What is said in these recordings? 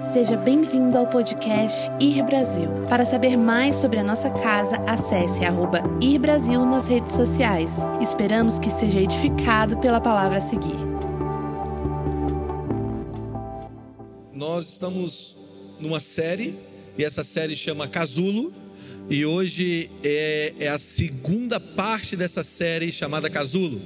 Seja bem-vindo ao podcast Ir Brasil. Para saber mais sobre a nossa casa, acesse arroba Ir Brasil nas redes sociais. Esperamos que seja edificado pela palavra a seguir. Nós estamos numa série, e essa série chama Casulo, e hoje é, é a segunda parte dessa série chamada Casulo.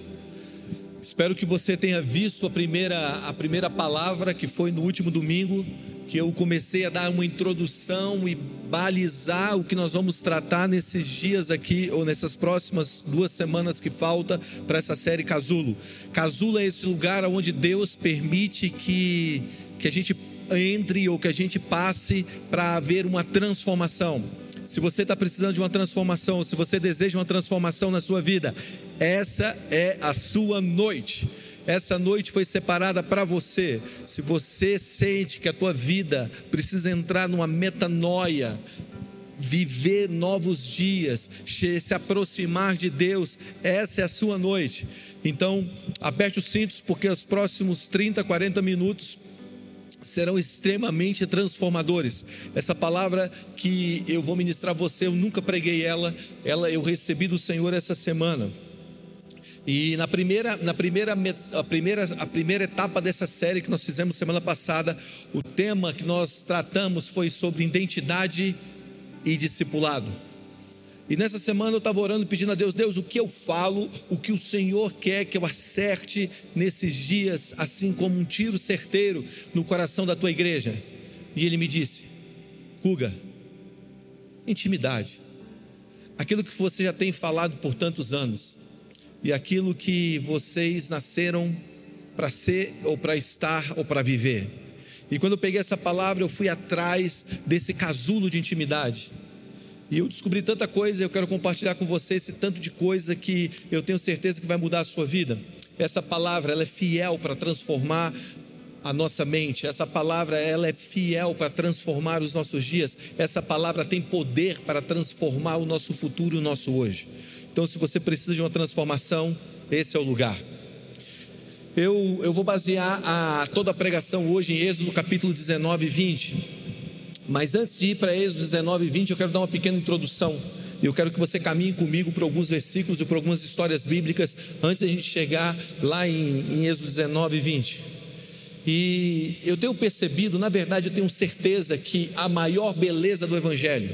Espero que você tenha visto a primeira, a primeira palavra que foi no último domingo, que eu comecei a dar uma introdução e balizar o que nós vamos tratar nesses dias aqui, ou nessas próximas duas semanas que falta para essa série Casulo. Casulo é esse lugar onde Deus permite que, que a gente entre ou que a gente passe para haver uma transformação. Se você está precisando de uma transformação, se você deseja uma transformação na sua vida, essa é a sua noite. Essa noite foi separada para você. Se você sente que a tua vida precisa entrar numa metanoia, viver novos dias, se aproximar de Deus, essa é a sua noite. Então, aperte os cintos, porque os próximos 30, 40 minutos serão extremamente transformadores. Essa palavra que eu vou ministrar a você, eu nunca preguei ela, ela eu recebi do Senhor essa semana. E na primeira, na primeira, a primeira, a primeira etapa dessa série que nós fizemos semana passada, o tema que nós tratamos foi sobre identidade e discipulado. E nessa semana eu estava orando pedindo a Deus, Deus, o que eu falo, o que o Senhor quer que eu acerte nesses dias, assim como um tiro certeiro no coração da tua igreja. E ele me disse, Kuga, intimidade, aquilo que você já tem falado por tantos anos, e aquilo que vocês nasceram para ser, ou para estar, ou para viver. E quando eu peguei essa palavra, eu fui atrás desse casulo de intimidade. E eu descobri tanta coisa, eu quero compartilhar com você esse tanto de coisa que eu tenho certeza que vai mudar a sua vida. Essa palavra, ela é fiel para transformar a nossa mente. Essa palavra, ela é fiel para transformar os nossos dias. Essa palavra tem poder para transformar o nosso futuro e o nosso hoje. Então, se você precisa de uma transformação, esse é o lugar. Eu, eu vou basear a, toda a pregação hoje em Êxodo capítulo 19 e 20. Mas antes de ir para Êxodo 19 e 20, eu quero dar uma pequena introdução. E eu quero que você caminhe comigo por alguns versículos e por algumas histórias bíblicas antes de a gente chegar lá em, em Êxodo 19 e 20. E eu tenho percebido, na verdade, eu tenho certeza que a maior beleza do Evangelho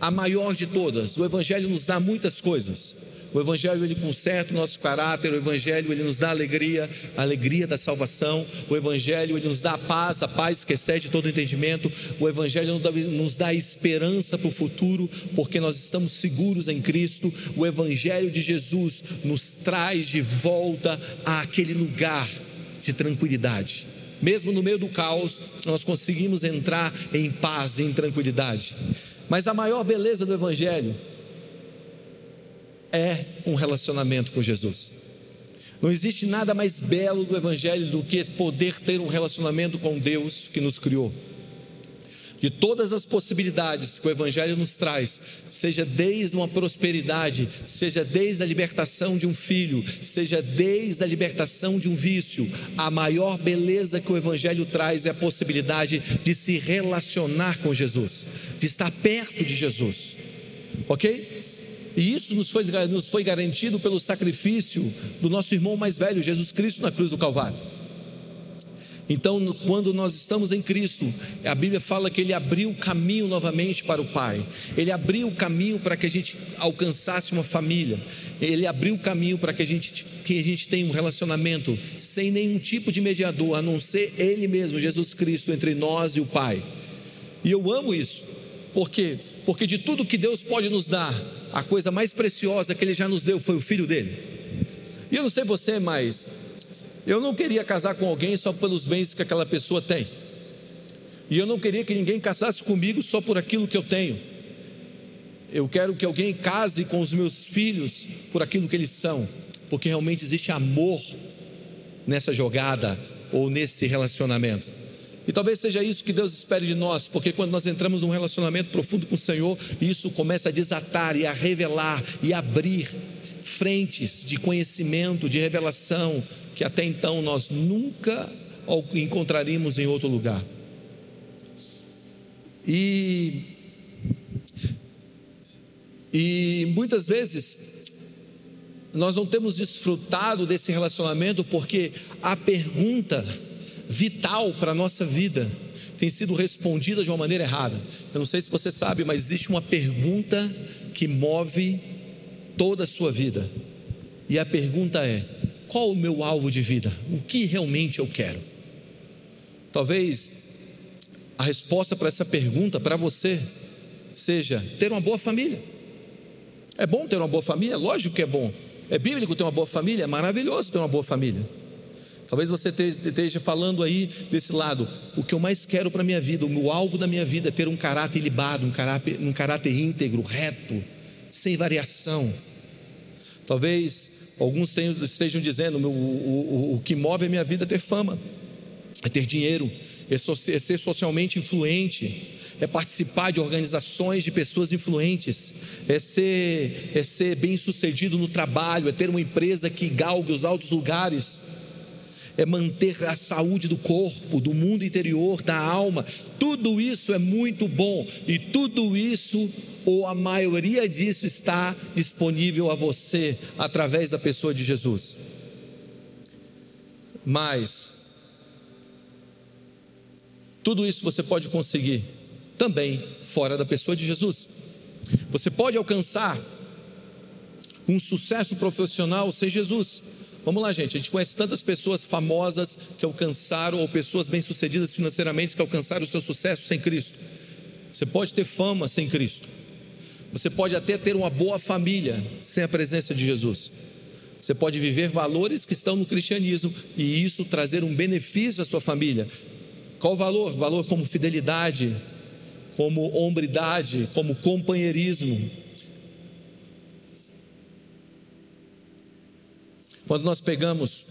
a maior de todas. O Evangelho nos dá muitas coisas. O Evangelho ele conserta o nosso caráter, o Evangelho ele nos dá alegria, a alegria da salvação. O Evangelho ele nos dá a paz, a paz que excede todo entendimento. O Evangelho nos dá esperança para o futuro, porque nós estamos seguros em Cristo. O Evangelho de Jesus nos traz de volta àquele lugar de tranquilidade. Mesmo no meio do caos, nós conseguimos entrar em paz em tranquilidade. Mas a maior beleza do Evangelho é um relacionamento com Jesus. Não existe nada mais belo do Evangelho do que poder ter um relacionamento com Deus que nos criou de todas as possibilidades que o Evangelho nos traz, seja desde uma prosperidade, seja desde a libertação de um filho, seja desde a libertação de um vício, a maior beleza que o Evangelho traz é a possibilidade de se relacionar com Jesus, de estar perto de Jesus, ok? E isso nos foi, nos foi garantido pelo sacrifício do nosso irmão mais velho, Jesus Cristo, na cruz do Calvário. Então, quando nós estamos em Cristo, a Bíblia fala que Ele abriu o caminho novamente para o Pai, Ele abriu o caminho para que a gente alcançasse uma família, Ele abriu o caminho para que a gente, que a gente tenha um relacionamento sem nenhum tipo de mediador, a não ser Ele mesmo, Jesus Cristo, entre nós e o Pai. E eu amo isso, por quê? Porque de tudo que Deus pode nos dar, a coisa mais preciosa que Ele já nos deu foi o Filho dele. E eu não sei você, mas eu não queria casar com alguém só pelos bens que aquela pessoa tem. E eu não queria que ninguém casasse comigo só por aquilo que eu tenho. Eu quero que alguém case com os meus filhos por aquilo que eles são, porque realmente existe amor nessa jogada ou nesse relacionamento. E talvez seja isso que Deus espere de nós, porque quando nós entramos num relacionamento profundo com o Senhor, isso começa a desatar e a revelar e abrir frentes de conhecimento, de revelação, que até então nós nunca encontraríamos em outro lugar. E, e muitas vezes nós não temos desfrutado desse relacionamento porque a pergunta vital para a nossa vida tem sido respondida de uma maneira errada. Eu não sei se você sabe, mas existe uma pergunta que move toda a sua vida. E a pergunta é: qual o meu alvo de vida? O que realmente eu quero? Talvez a resposta para essa pergunta para você seja ter uma boa família. É bom ter uma boa família? Lógico que é bom. É bíblico ter uma boa família? É maravilhoso ter uma boa família. Talvez você esteja falando aí desse lado. O que eu mais quero para a minha vida, o meu alvo da minha vida é ter um caráter ilibado, um caráter, um caráter íntegro, reto, sem variação. Talvez alguns estejam dizendo: o, o, o que move a minha vida é ter fama, é ter dinheiro, é, é ser socialmente influente, é participar de organizações de pessoas influentes, é ser, é ser bem sucedido no trabalho, é ter uma empresa que galgue os altos lugares é manter a saúde do corpo, do mundo interior, da alma. Tudo isso é muito bom e tudo isso, ou a maioria disso, está disponível a você através da pessoa de Jesus. Mas, tudo isso você pode conseguir também fora da pessoa de Jesus. Você pode alcançar um sucesso profissional sem Jesus. Vamos lá, gente. A gente conhece tantas pessoas famosas que alcançaram, ou pessoas bem-sucedidas financeiramente que alcançaram o seu sucesso sem Cristo. Você pode ter fama sem Cristo. Você pode até ter uma boa família sem a presença de Jesus. Você pode viver valores que estão no cristianismo e isso trazer um benefício à sua família. Qual o valor? Valor como fidelidade, como hombridade, como companheirismo, Quando nós pegamos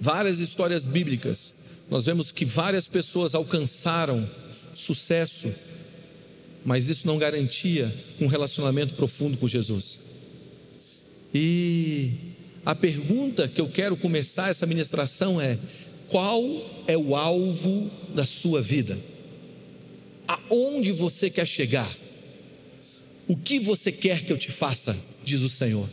várias histórias bíblicas, nós vemos que várias pessoas alcançaram sucesso, mas isso não garantia um relacionamento profundo com Jesus. E a pergunta que eu quero começar essa ministração é: qual é o alvo da sua vida? Aonde você quer chegar? O que você quer que eu te faça? Diz o Senhor.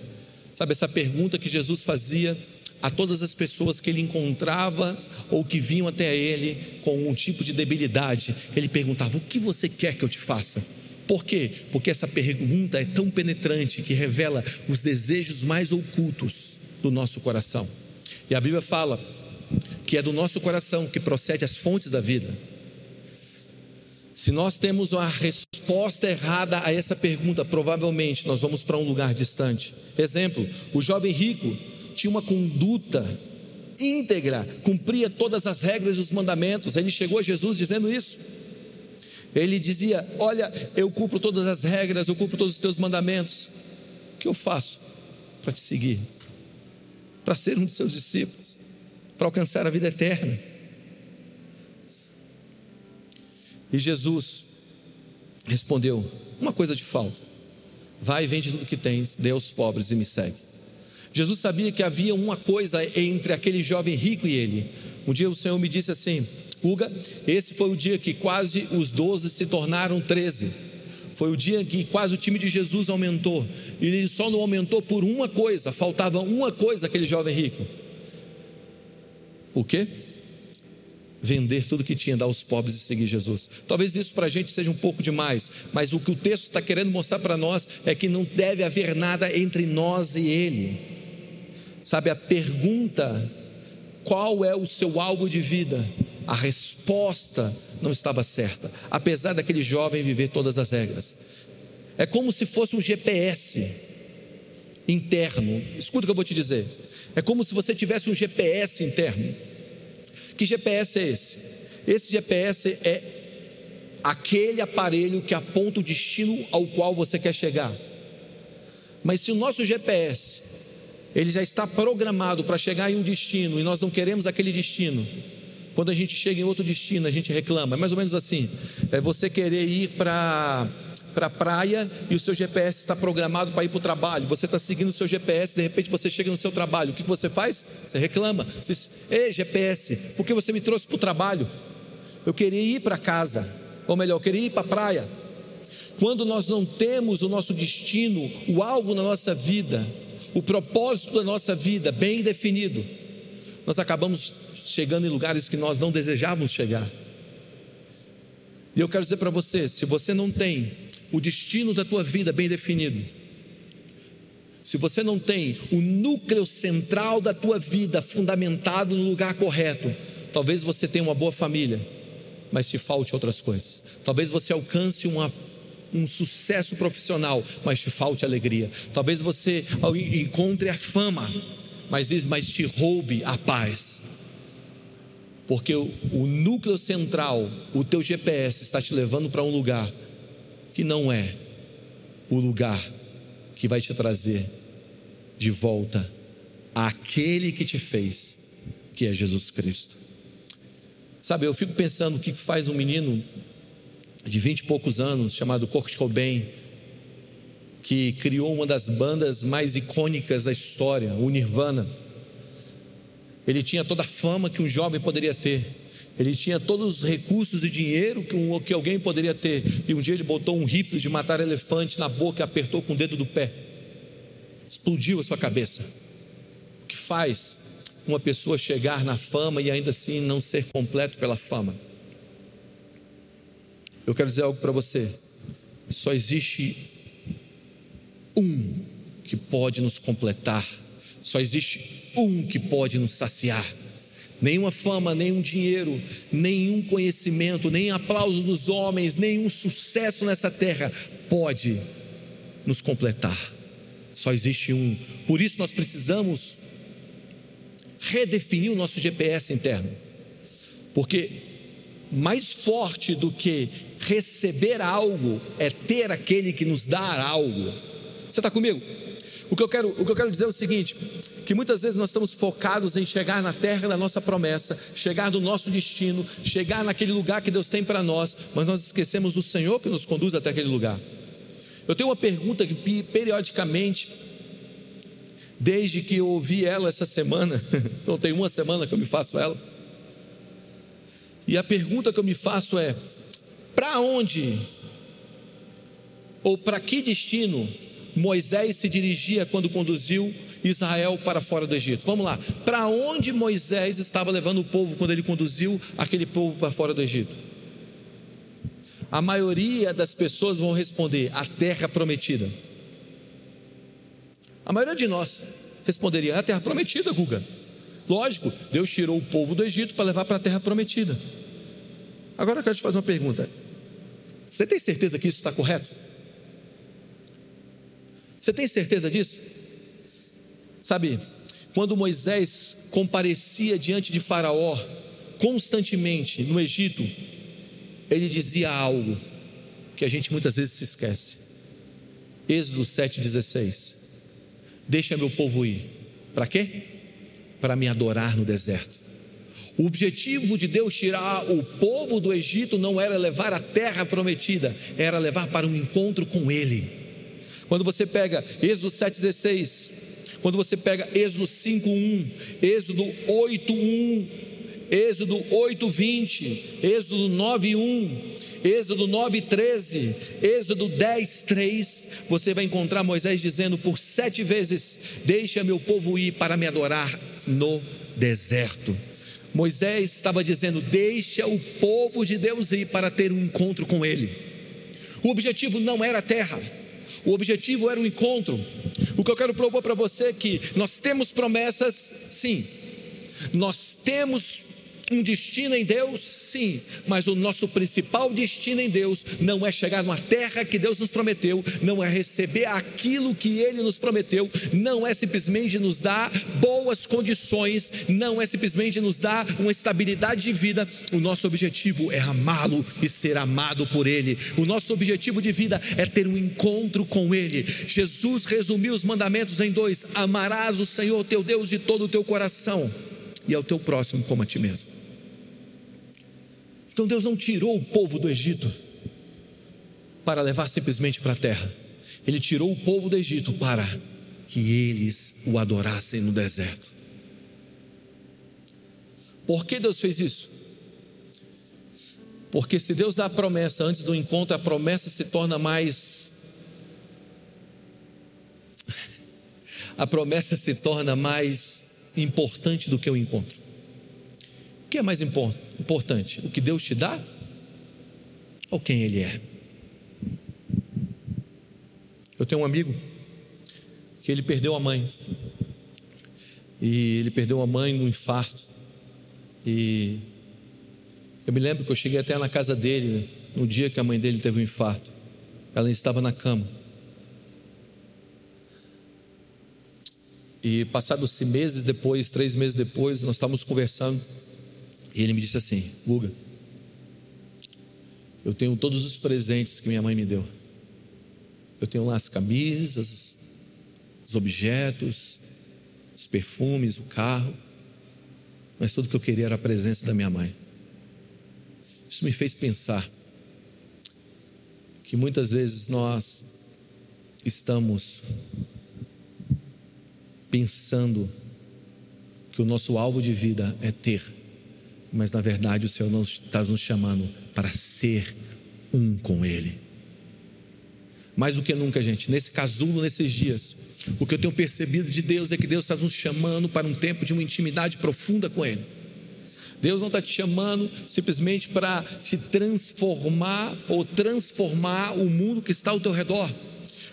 Sabe, essa pergunta que Jesus fazia a todas as pessoas que ele encontrava ou que vinham até ele com um tipo de debilidade, ele perguntava: O que você quer que eu te faça? Por quê? Porque essa pergunta é tão penetrante que revela os desejos mais ocultos do nosso coração. E a Bíblia fala que é do nosso coração que procede as fontes da vida. Se nós temos uma resposta errada a essa pergunta, provavelmente nós vamos para um lugar distante. Exemplo: o jovem rico tinha uma conduta íntegra, cumpria todas as regras e os mandamentos. Ele chegou a Jesus dizendo isso. Ele dizia: Olha, eu cumpro todas as regras, eu cumpro todos os teus mandamentos. O que eu faço para te seguir? Para ser um de seus discípulos, para alcançar a vida eterna. E Jesus respondeu: Uma coisa te falta. Vai e vende tudo que tens, dê aos pobres e me segue. Jesus sabia que havia uma coisa entre aquele jovem rico e ele. Um dia o Senhor me disse assim: Uga, esse foi o dia que quase os doze se tornaram treze. Foi o dia que quase o time de Jesus aumentou. E ele só não aumentou por uma coisa, faltava uma coisa aquele jovem rico. O quê? Vender tudo que tinha, dar aos pobres e seguir Jesus. Talvez isso para a gente seja um pouco demais, mas o que o texto está querendo mostrar para nós é que não deve haver nada entre nós e Ele. Sabe, a pergunta, qual é o seu alvo de vida? A resposta não estava certa, apesar daquele jovem viver todas as regras. É como se fosse um GPS interno. Escuta o que eu vou te dizer. É como se você tivesse um GPS interno que GPS é esse? Esse GPS é aquele aparelho que aponta o destino ao qual você quer chegar. Mas se o nosso GPS ele já está programado para chegar em um destino e nós não queremos aquele destino, quando a gente chega em outro destino, a gente reclama. É mais ou menos assim: é você querer ir para para a praia e o seu GPS está programado para ir para o trabalho. Você está seguindo o seu GPS, de repente você chega no seu trabalho. O que você faz? Você reclama. Você diz: Ei, GPS, por que você me trouxe para o trabalho? eu queria ir para casa, ou melhor, eu queria ir para a praia. Quando nós não temos o nosso destino, o algo na nossa vida, o propósito da nossa vida bem definido, nós acabamos chegando em lugares que nós não desejávamos chegar. E eu quero dizer para você: se você não tem o destino da tua vida bem definido, se você não tem o núcleo central da tua vida fundamentado no lugar correto, talvez você tenha uma boa família, mas te falte outras coisas. Talvez você alcance uma, um sucesso profissional, mas te falte alegria. Talvez você encontre a fama, mas, mas te roube a paz. Porque o, o núcleo central, o teu GPS, está te levando para um lugar que não é o lugar que vai te trazer de volta àquele que te fez, que é Jesus Cristo. Sabe, eu fico pensando o que faz um menino de vinte e poucos anos, chamado Kurt Cobain, que criou uma das bandas mais icônicas da história, o Nirvana. Ele tinha toda a fama que um jovem poderia ter. Ele tinha todos os recursos e dinheiro que, um, que alguém poderia ter. E um dia ele botou um rifle de matar elefante na boca e apertou com o dedo do pé explodiu a sua cabeça. O que faz uma pessoa chegar na fama e ainda assim não ser completo pela fama? Eu quero dizer algo para você. Só existe um que pode nos completar. Só existe um que pode nos saciar. Nenhuma fama, nenhum dinheiro, nenhum conhecimento, nem aplauso dos homens, nenhum sucesso nessa terra pode nos completar. Só existe um. Por isso nós precisamos redefinir o nosso GPS interno. Porque mais forte do que receber algo é ter aquele que nos dá algo. Você está comigo? O que, eu quero, o que eu quero dizer é o seguinte: que muitas vezes nós estamos focados em chegar na terra da nossa promessa, chegar no nosso destino, chegar naquele lugar que Deus tem para nós, mas nós esquecemos do Senhor que nos conduz até aquele lugar. Eu tenho uma pergunta que periodicamente, desde que eu ouvi ela essa semana, então tem uma semana que eu me faço ela. E a pergunta que eu me faço é: para onde ou para que destino Moisés se dirigia quando conduziu Israel para fora do Egito? Vamos lá, para onde Moisés estava levando o povo quando ele conduziu aquele povo para fora do Egito? a maioria das pessoas vão responder: a terra prometida. A maioria de nós responderia: a terra prometida, Guga. Lógico, Deus tirou o povo do Egito para levar para a terra prometida. Agora eu quero te fazer uma pergunta: você tem certeza que isso está correto? Você tem certeza disso? Sabe, quando Moisés comparecia diante de Faraó constantemente no Egito, ele dizia algo que a gente muitas vezes se esquece. Êxodo 7,16: Deixa meu povo ir. Para quê? Para me adorar no deserto. O objetivo de Deus tirar o povo do Egito não era levar a terra prometida, era levar para um encontro com Ele. Quando você pega Êxodo 7,16, quando você pega Êxodo 5,1, Êxodo 8,1, Êxodo 8:20, Êxodo 9:1, Êxodo 9:13, Êxodo 10:3, você vai encontrar Moisés dizendo por sete vezes: Deixa meu povo ir para me adorar no deserto. Moisés estava dizendo: Deixa o povo de Deus ir para ter um encontro com Ele. O objetivo não era a terra, o objetivo era o encontro. O que eu quero propor para você é que nós temos promessas, sim, nós temos um destino em Deus, sim, mas o nosso principal destino em Deus não é chegar numa terra que Deus nos prometeu, não é receber aquilo que Ele nos prometeu, não é simplesmente nos dar boas condições, não é simplesmente nos dar uma estabilidade de vida. O nosso objetivo é amá-lo e ser amado por Ele. O nosso objetivo de vida é ter um encontro com Ele. Jesus resumiu os mandamentos em dois: amarás o Senhor teu Deus de todo o teu coração e ao teu próximo como a ti mesmo. Então Deus não tirou o povo do Egito para levar simplesmente para a terra. Ele tirou o povo do Egito para que eles o adorassem no deserto. Por que Deus fez isso? Porque se Deus dá a promessa antes do encontro, a promessa se torna mais. A promessa se torna mais importante do que o encontro. Que é mais importante? O que Deus te dá? Ou quem Ele é? Eu tenho um amigo que ele perdeu a mãe. E ele perdeu a mãe no infarto. E eu me lembro que eu cheguei até na casa dele né, no dia que a mãe dele teve um infarto. Ela estava na cama. E passados meses depois, três meses depois, nós estávamos conversando. E ele me disse assim: Guga, eu tenho todos os presentes que minha mãe me deu. Eu tenho lá as camisas, os objetos, os perfumes, o carro. Mas tudo que eu queria era a presença da minha mãe. Isso me fez pensar que muitas vezes nós estamos pensando que o nosso alvo de vida é ter, mas na verdade o Senhor está nos chamando para ser um com Ele. Mais do que nunca, gente, nesse casulo, nesses dias, o que eu tenho percebido de Deus é que Deus está nos chamando para um tempo de uma intimidade profunda com Ele. Deus não está te chamando simplesmente para te transformar ou transformar o mundo que está ao teu redor.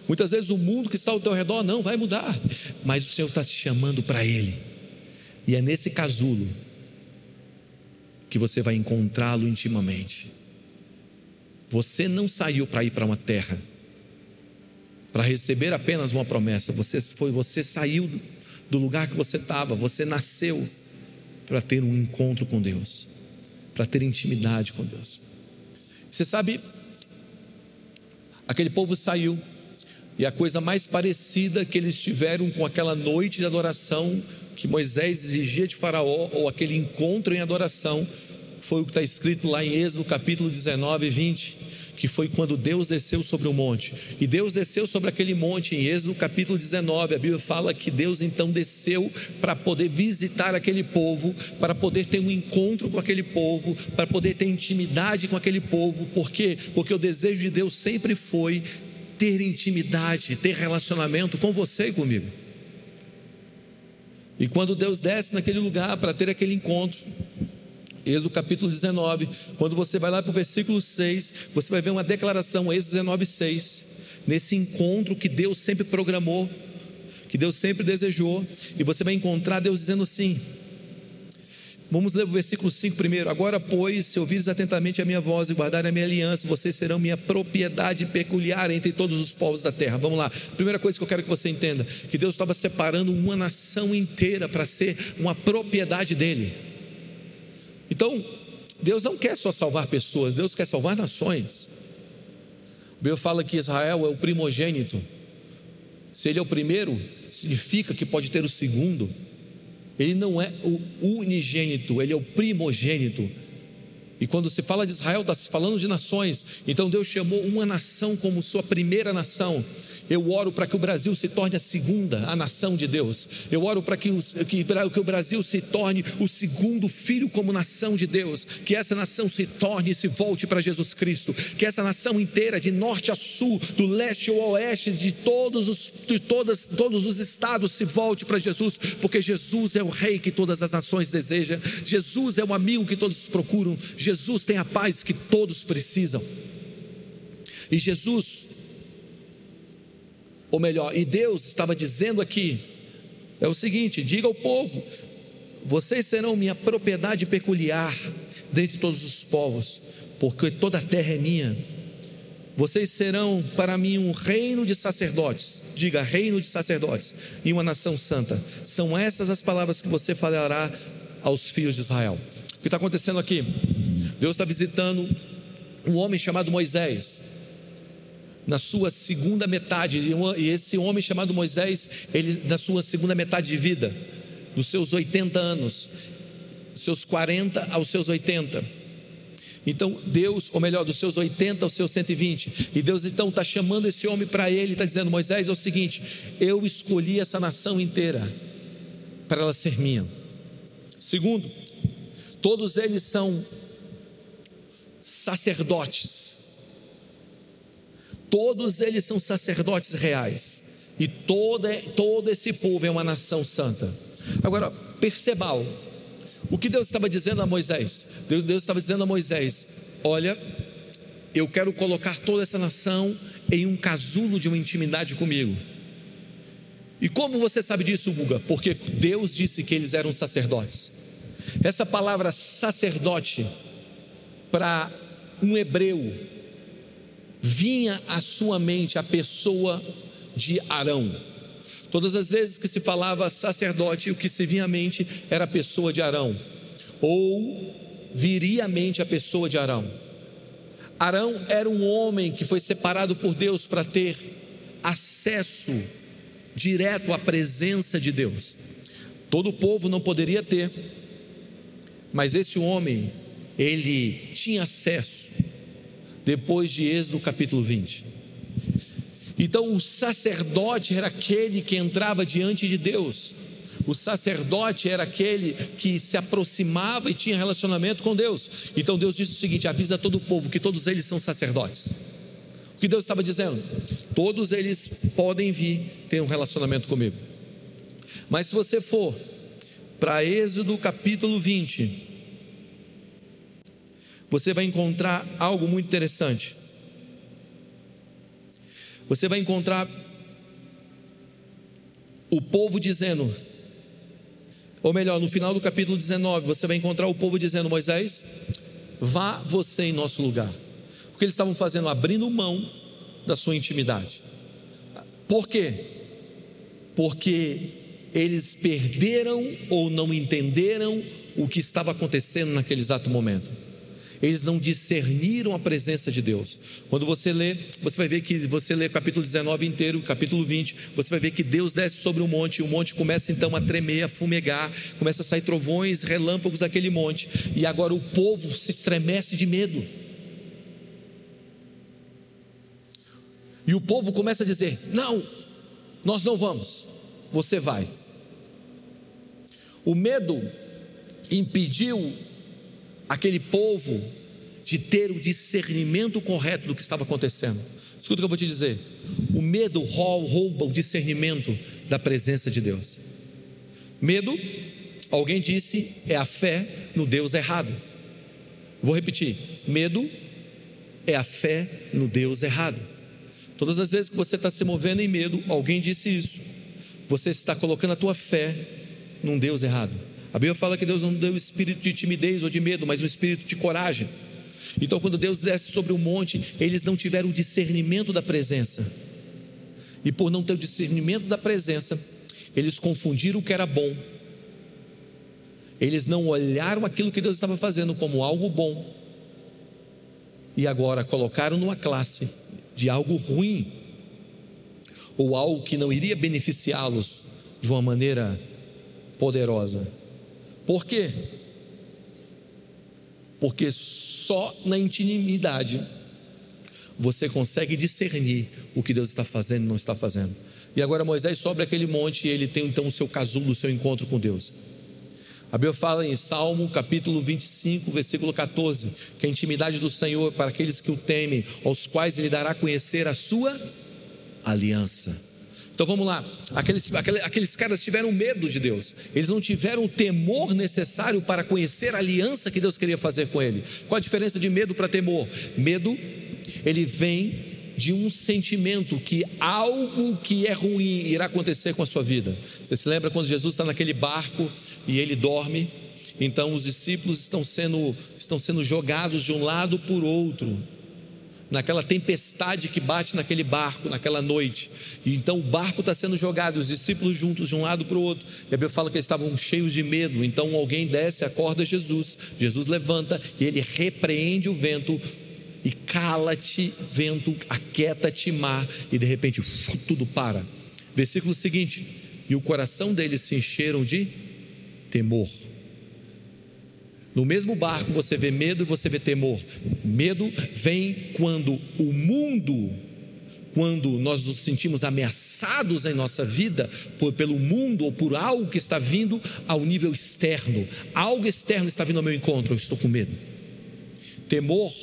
Muitas vezes o mundo que está ao teu redor não vai mudar, mas o Senhor está te chamando para Ele. E é nesse casulo que você vai encontrá-lo intimamente. Você não saiu para ir para uma terra para receber apenas uma promessa. Você foi, você saiu do lugar que você estava, você nasceu para ter um encontro com Deus, para ter intimidade com Deus. Você sabe, aquele povo saiu, e a coisa mais parecida que eles tiveram com aquela noite de adoração que Moisés exigia de Faraó, ou aquele encontro em adoração, foi o que está escrito lá em Êxodo capítulo 19 e 20 que foi quando Deus desceu sobre o monte. E Deus desceu sobre aquele monte em Êxodo capítulo 19. A Bíblia fala que Deus então desceu para poder visitar aquele povo, para poder ter um encontro com aquele povo, para poder ter intimidade com aquele povo. Por quê? Porque o desejo de Deus sempre foi ter intimidade, ter relacionamento com você e comigo. E quando Deus desce naquele lugar para ter aquele encontro, Êxodo capítulo 19, quando você vai lá para o versículo 6, você vai ver uma declaração, Êxodo 19, 6, nesse encontro que Deus sempre programou, que Deus sempre desejou, e você vai encontrar Deus dizendo assim. Vamos ler o versículo 5 primeiro. Agora, pois, se ouvires atentamente a minha voz e guardarem a minha aliança, vocês serão minha propriedade peculiar entre todos os povos da terra. Vamos lá. Primeira coisa que eu quero que você entenda: que Deus estava separando uma nação inteira para ser uma propriedade dele. Então, Deus não quer só salvar pessoas, Deus quer salvar nações. O Bíblia fala que Israel é o primogênito. Se ele é o primeiro, significa que pode ter o segundo. Ele não é o unigênito, ele é o primogênito. E quando se fala de Israel, está se falando de nações. Então Deus chamou uma nação como sua primeira nação. Eu oro para que o Brasil se torne a segunda, a nação de Deus. Eu oro para que, que, que o Brasil se torne o segundo filho como nação de Deus. Que essa nação se torne e se volte para Jesus Cristo. Que essa nação inteira, de norte a sul, do leste ao oeste, de todos os, de todas, todos os estados, se volte para Jesus. Porque Jesus é o rei que todas as nações desejam. Jesus é o amigo que todos procuram. Jesus tem a paz que todos precisam. E Jesus ou melhor, e Deus estava dizendo aqui: é o seguinte, diga ao povo, vocês serão minha propriedade peculiar dentre todos os povos, porque toda a terra é minha. Vocês serão para mim um reino de sacerdotes, diga reino de sacerdotes, e uma nação santa. São essas as palavras que você falará aos filhos de Israel. O que está acontecendo aqui? Deus está visitando um homem chamado Moisés na sua segunda metade, e esse homem chamado Moisés, ele na sua segunda metade de vida, dos seus 80 anos, dos seus 40 aos seus 80. Então, Deus, ou melhor, dos seus 80 aos seus 120, e Deus então está chamando esse homem para ele, está dizendo: Moisés, é o seguinte, eu escolhi essa nação inteira para ela ser minha. Segundo, todos eles são sacerdotes. Todos eles são sacerdotes reais. E todo, todo esse povo é uma nação santa. Agora, perceba algo. O que Deus estava dizendo a Moisés? Deus, Deus estava dizendo a Moisés: Olha, eu quero colocar toda essa nação em um casulo de uma intimidade comigo. E como você sabe disso, Guga? Porque Deus disse que eles eram sacerdotes. Essa palavra sacerdote, para um hebreu, vinha à sua mente a pessoa de Arão. Todas as vezes que se falava sacerdote, o que se vinha à mente era a pessoa de Arão, ou viria à mente a pessoa de Arão. Arão era um homem que foi separado por Deus para ter acesso direto à presença de Deus. Todo o povo não poderia ter, mas esse homem, ele tinha acesso depois de Êxodo capítulo 20. Então, o sacerdote era aquele que entrava diante de Deus. O sacerdote era aquele que se aproximava e tinha relacionamento com Deus. Então Deus disse o seguinte: avisa todo o povo que todos eles são sacerdotes. O que Deus estava dizendo? Todos eles podem vir ter um relacionamento comigo. Mas se você for para Êxodo capítulo 20, você vai encontrar algo muito interessante. Você vai encontrar o povo dizendo, ou melhor, no final do capítulo 19, você vai encontrar o povo dizendo: Moisés, vá você em nosso lugar. Porque eles estavam fazendo, abrindo mão da sua intimidade. Por quê? Porque eles perderam ou não entenderam o que estava acontecendo naquele exato momento eles não discerniram a presença de Deus. Quando você lê, você vai ver que você lê capítulo 19 inteiro, capítulo 20, você vai ver que Deus desce sobre o monte, e o monte começa então a tremer, a fumegar, começa a sair trovões, relâmpagos daquele monte, e agora o povo se estremece de medo. E o povo começa a dizer: Não, nós não vamos, você vai. O medo impediu aquele povo de ter o discernimento correto do que estava acontecendo. Escuta o que eu vou te dizer: o medo rouba o discernimento da presença de Deus. Medo, alguém disse, é a fé no Deus errado. Vou repetir: medo é a fé no Deus errado. Todas as vezes que você está se movendo em medo, alguém disse isso. Você está colocando a tua fé num Deus errado. A Bíblia fala que Deus não deu espírito de timidez ou de medo, mas um espírito de coragem. Então, quando Deus desce sobre o monte, eles não tiveram discernimento da presença. E por não ter o discernimento da presença, eles confundiram o que era bom. Eles não olharam aquilo que Deus estava fazendo como algo bom. E agora colocaram numa classe de algo ruim, ou algo que não iria beneficiá-los de uma maneira poderosa. Por quê? Porque só na intimidade você consegue discernir o que Deus está fazendo e não está fazendo. E agora Moisés sobe aquele monte e ele tem então o seu casulo, o seu encontro com Deus. A Bíblia fala em Salmo capítulo 25, versículo 14, que a intimidade do Senhor para aqueles que o temem, aos quais ele dará a conhecer a sua aliança. Então vamos lá, aqueles, aqueles, caras tiveram medo de Deus, eles não tiveram o temor necessário para conhecer a aliança que Deus queria fazer com ele. Qual a diferença de medo para temor? Medo, ele vem de um sentimento que algo que é ruim irá acontecer com a sua vida. Você se lembra quando Jesus está naquele barco e ele dorme? Então os discípulos estão sendo, estão sendo jogados de um lado por outro naquela tempestade que bate naquele barco, naquela noite. E então o barco está sendo jogado, os discípulos juntos de um lado para o outro. E a Bíblia fala que eles estavam cheios de medo. Então alguém desce, acorda Jesus. Jesus levanta e ele repreende o vento. E cala-te, vento, aquieta-te, mar. E de repente tudo para. Versículo seguinte: E o coração deles se encheram de temor. No mesmo barco você vê medo e você vê temor. Medo vem quando o mundo, quando nós nos sentimos ameaçados em nossa vida por, pelo mundo ou por algo que está vindo ao nível externo. Algo externo está vindo ao meu encontro, eu estou com medo. Temor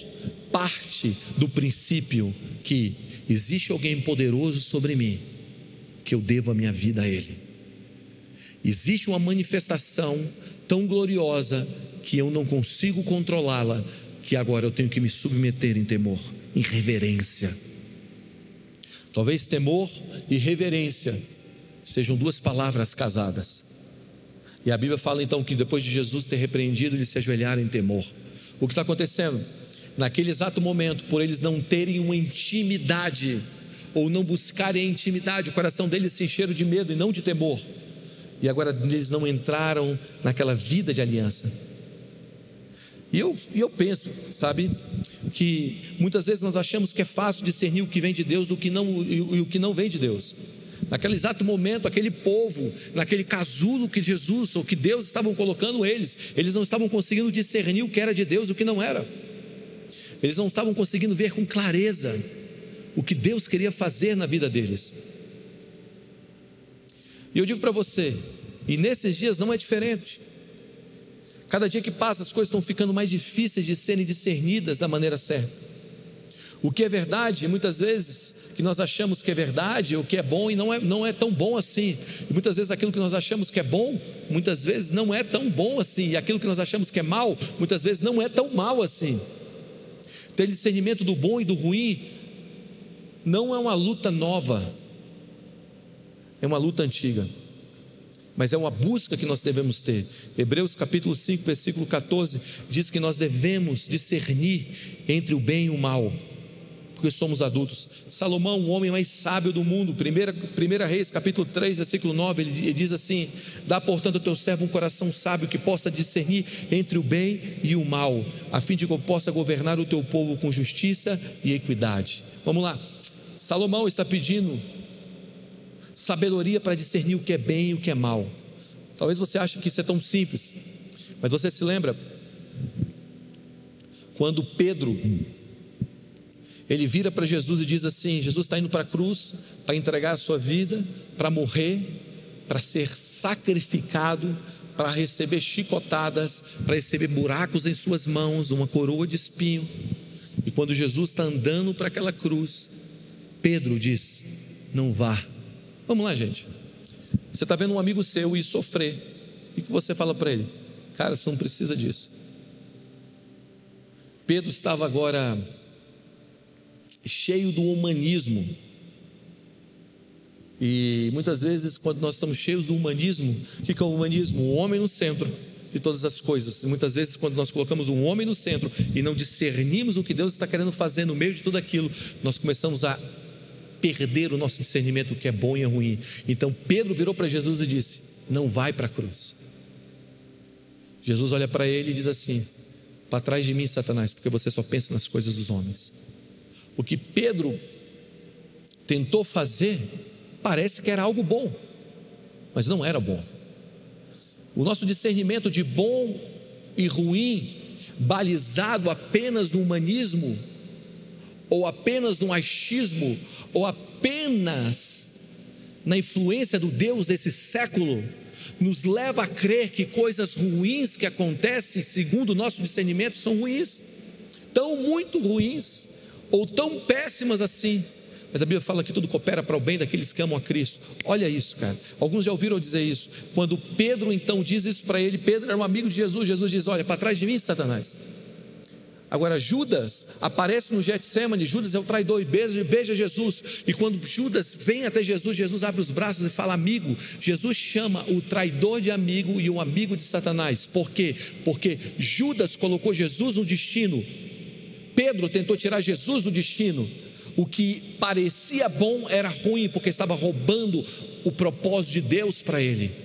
parte do princípio que existe alguém poderoso sobre mim, que eu devo a minha vida a Ele. Existe uma manifestação tão gloriosa que eu não consigo controlá-la, que agora eu tenho que me submeter em temor, em reverência. Talvez temor e reverência sejam duas palavras casadas. E a Bíblia fala então que depois de Jesus ter repreendido, eles se ajoelharam em temor. O que está acontecendo? Naquele exato momento, por eles não terem uma intimidade, ou não buscarem a intimidade, o coração deles se encheram de medo e não de temor. E agora eles não entraram naquela vida de aliança. E eu, eu penso, sabe, que muitas vezes nós achamos que é fácil discernir o que vem de Deus do que não, e, e o que não vem de Deus. Naquele exato momento, aquele povo, naquele casulo que Jesus ou que Deus estavam colocando eles, eles não estavam conseguindo discernir o que era de Deus e o que não era. Eles não estavam conseguindo ver com clareza o que Deus queria fazer na vida deles. E eu digo para você, e nesses dias não é diferente. Cada dia que passa, as coisas estão ficando mais difíceis de serem discernidas da maneira certa. O que é verdade, muitas vezes, que nós achamos que é verdade, o que é bom e não é, não é tão bom assim. E muitas vezes aquilo que nós achamos que é bom, muitas vezes não é tão bom assim. E aquilo que nós achamos que é mal, muitas vezes não é tão mal assim. Ter discernimento do bom e do ruim não é uma luta nova, é uma luta antiga mas é uma busca que nós devemos ter. Hebreus capítulo 5, versículo 14 diz que nós devemos discernir entre o bem e o mal, porque somos adultos. Salomão, o homem mais sábio do mundo, primeira, primeira Reis, capítulo 3, versículo 9, ele diz assim: Dá, portanto, ao teu servo um coração sábio que possa discernir entre o bem e o mal, a fim de que eu possa governar o teu povo com justiça e equidade. Vamos lá. Salomão está pedindo sabedoria para discernir o que é bem e o que é mal. Talvez você ache que isso é tão simples, mas você se lembra quando Pedro ele vira para Jesus e diz assim: Jesus está indo para a cruz para entregar a sua vida, para morrer, para ser sacrificado, para receber chicotadas, para receber buracos em suas mãos, uma coroa de espinho. E quando Jesus está andando para aquela cruz, Pedro diz: Não vá, Vamos lá, gente. Você está vendo um amigo seu ir sofrer. E que você fala para ele? Cara, você não precisa disso. Pedro estava agora cheio do humanismo. E muitas vezes, quando nós estamos cheios do humanismo, o que é o humanismo? O homem no centro de todas as coisas. E muitas vezes, quando nós colocamos um homem no centro e não discernimos o que Deus está querendo fazer no meio de tudo aquilo, nós começamos a perder o nosso discernimento do que é bom e é ruim. Então Pedro virou para Jesus e disse: Não vai para a cruz. Jesus olha para ele e diz assim: Para trás de mim, Satanás, porque você só pensa nas coisas dos homens. O que Pedro tentou fazer parece que era algo bom, mas não era bom. O nosso discernimento de bom e ruim, balizado apenas no humanismo, ou apenas no achismo, ou apenas na influência do Deus desse século, nos leva a crer que coisas ruins que acontecem, segundo o nosso discernimento, são ruins, tão muito ruins, ou tão péssimas assim. Mas a Bíblia fala que tudo coopera para o bem daqueles que amam a Cristo. Olha isso, cara. Alguns já ouviram dizer isso. Quando Pedro então diz isso para ele, Pedro era um amigo de Jesus. Jesus diz: Olha, para trás de mim, Satanás. Agora, Judas aparece no Getsemane, Judas é o traidor e beija, beija Jesus. E quando Judas vem até Jesus, Jesus abre os braços e fala: Amigo, Jesus chama o traidor de amigo e o amigo de Satanás. Por quê? Porque Judas colocou Jesus no destino, Pedro tentou tirar Jesus do destino. O que parecia bom era ruim, porque estava roubando o propósito de Deus para ele.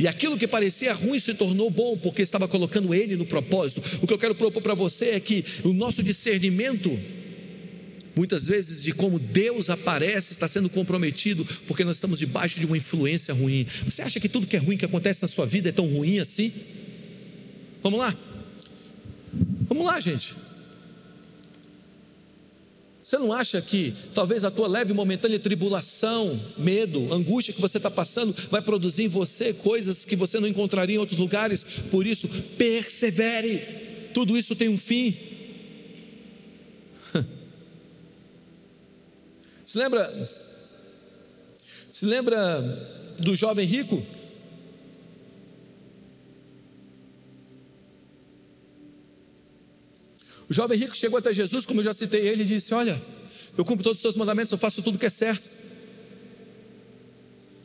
E aquilo que parecia ruim se tornou bom, porque estava colocando Ele no propósito. O que eu quero propor para você é que o nosso discernimento, muitas vezes, de como Deus aparece, está sendo comprometido, porque nós estamos debaixo de uma influência ruim. Você acha que tudo que é ruim que acontece na sua vida é tão ruim assim? Vamos lá? Vamos lá, gente. Você não acha que talvez a tua leve momentânea tribulação, medo, angústia que você está passando vai produzir em você coisas que você não encontraria em outros lugares? Por isso, persevere. Tudo isso tem um fim. Se lembra? Se lembra do jovem rico? O jovem rico chegou até Jesus, como eu já citei ele, e disse: Olha, eu cumpro todos os seus mandamentos, eu faço tudo que é certo.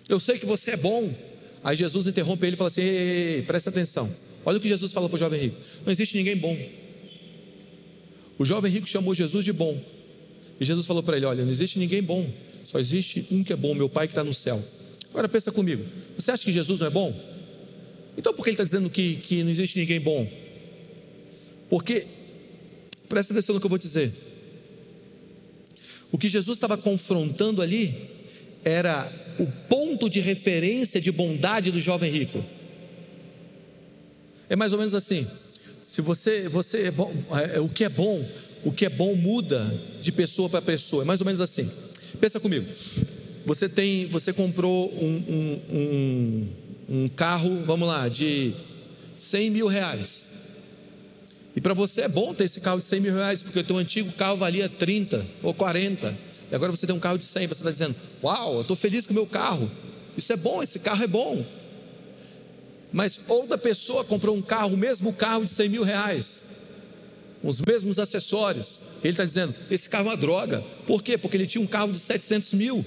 Eu sei que você é bom. Aí Jesus interrompe ele e fala assim: ei, ei, ei, presta atenção. Olha o que Jesus falou para o jovem rico: Não existe ninguém bom. O jovem rico chamou Jesus de bom. E Jesus falou para ele: Olha, não existe ninguém bom. Só existe um que é bom, meu Pai que está no céu. Agora pensa comigo: Você acha que Jesus não é bom? Então por que ele está dizendo que, que não existe ninguém bom? Porque Presta atenção no que eu vou dizer. O que Jesus estava confrontando ali era o ponto de referência de bondade do jovem rico. É mais ou menos assim. Se você, você é bom, é, o que é bom, o que é bom muda de pessoa para pessoa. É mais ou menos assim. Pensa comigo. Você tem, você comprou um, um, um, um carro, vamos lá, de 100 mil reais. E para você é bom ter esse carro de 100 mil reais, porque o teu antigo carro valia 30 ou 40. E agora você tem um carro de 100, você está dizendo: Uau, eu estou feliz com o meu carro. Isso é bom, esse carro é bom. Mas outra pessoa comprou um carro, o mesmo carro de 100 mil reais, os mesmos acessórios. Ele está dizendo: Esse carro é uma droga. Por quê? Porque ele tinha um carro de 700 mil.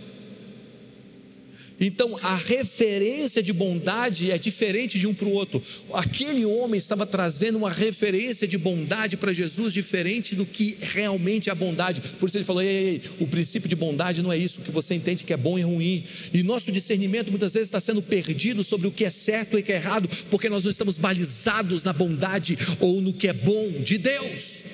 Então a referência de bondade é diferente de um para o outro. Aquele homem estava trazendo uma referência de bondade para Jesus diferente do que realmente é a bondade. Por isso ele falou: ei, ei, ei, o princípio de bondade não é isso, que você entende que é bom e ruim. E nosso discernimento muitas vezes está sendo perdido sobre o que é certo e o que é errado, porque nós não estamos balizados na bondade ou no que é bom de Deus.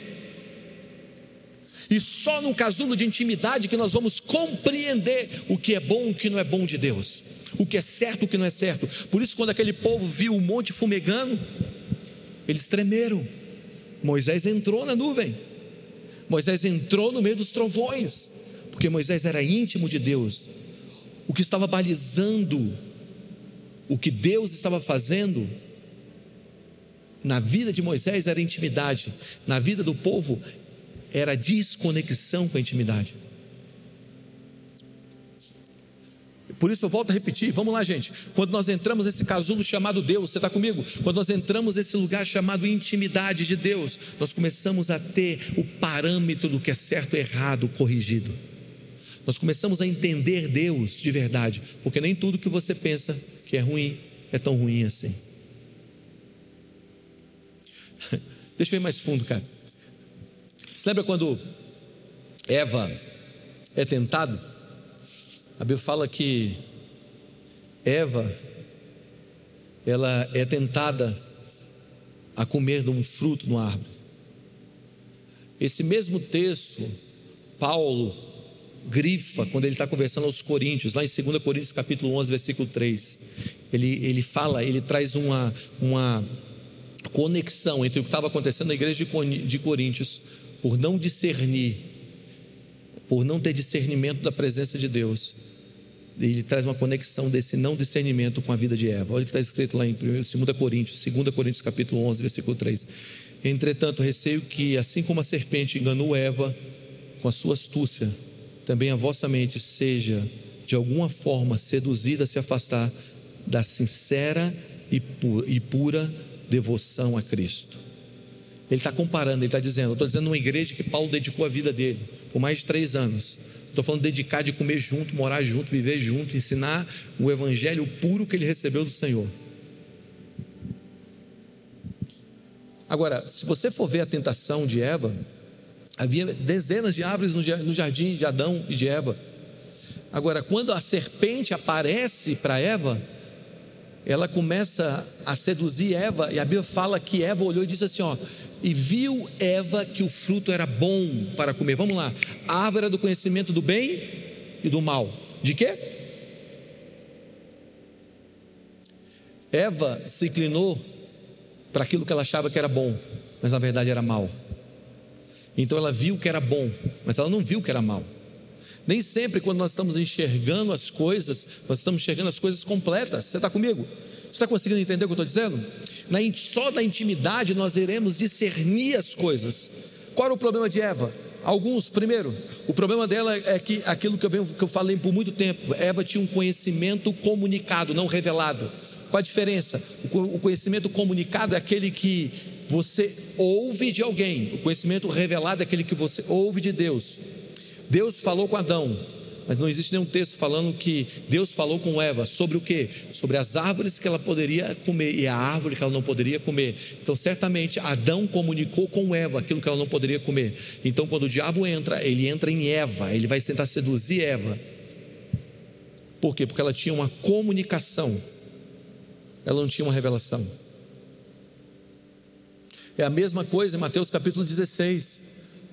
E só num casulo de intimidade que nós vamos compreender o que é bom e o que não é bom de Deus, o que é certo e o que não é certo. Por isso, quando aquele povo viu o monte fumegando, eles tremeram. Moisés entrou na nuvem, Moisés entrou no meio dos trovões, porque Moisés era íntimo de Deus. O que estava balizando o que Deus estava fazendo na vida de Moisés era intimidade, na vida do povo era desconexão com a intimidade. Por isso eu volto a repetir, vamos lá, gente. Quando nós entramos nesse casulo chamado Deus, você está comigo? Quando nós entramos nesse lugar chamado intimidade de Deus, nós começamos a ter o parâmetro do que é certo e errado corrigido. Nós começamos a entender Deus de verdade, porque nem tudo que você pensa que é ruim é tão ruim assim. Deixa eu ir mais fundo, cara. Você lembra quando Eva é tentado? A Bíblia fala que Eva ela é tentada a comer de um fruto no árvore. Esse mesmo texto, Paulo grifa quando ele está conversando aos Coríntios, lá em 2 Coríntios capítulo 11, versículo 3. Ele, ele fala, ele traz uma, uma conexão entre o que estava acontecendo na igreja de Coríntios por não discernir, por não ter discernimento da presença de Deus. Ele traz uma conexão desse não discernimento com a vida de Eva. Olha o que está escrito lá em 2 Coríntios, 2 Coríntios capítulo 11, versículo 3. Entretanto, receio que, assim como a serpente enganou Eva com a sua astúcia, também a vossa mente seja, de alguma forma, seduzida a se afastar da sincera e pura devoção a Cristo. Ele está comparando, ele está dizendo: eu estou dizendo uma igreja que Paulo dedicou a vida dele por mais de três anos. Estou falando de dedicar de comer junto, morar junto, viver junto, ensinar o evangelho puro que ele recebeu do Senhor. Agora, se você for ver a tentação de Eva, havia dezenas de árvores no jardim de Adão e de Eva. Agora, quando a serpente aparece para Eva, ela começa a seduzir Eva, e a Bíblia fala que Eva olhou e disse assim: Ó, e viu Eva que o fruto era bom para comer. Vamos lá. A árvore era do conhecimento do bem e do mal. De quê? Eva se inclinou para aquilo que ela achava que era bom, mas na verdade era mal. Então ela viu que era bom, mas ela não viu que era mal. Nem sempre, quando nós estamos enxergando as coisas, nós estamos enxergando as coisas completas. Você está comigo? Você está conseguindo entender o que eu estou dizendo? Na, só na intimidade nós iremos discernir as coisas. Qual era o problema de Eva? Alguns, primeiro, o problema dela é que aquilo que eu, venho, que eu falei por muito tempo, Eva tinha um conhecimento comunicado, não revelado. Qual a diferença? O conhecimento comunicado é aquele que você ouve de alguém, o conhecimento revelado é aquele que você ouve de Deus. Deus falou com Adão, mas não existe nenhum texto falando que Deus falou com Eva sobre o que? Sobre as árvores que ela poderia comer e a árvore que ela não poderia comer. Então, certamente, Adão comunicou com Eva aquilo que ela não poderia comer. Então, quando o diabo entra, ele entra em Eva, ele vai tentar seduzir Eva. Por quê? Porque ela tinha uma comunicação, ela não tinha uma revelação. É a mesma coisa em Mateus capítulo 16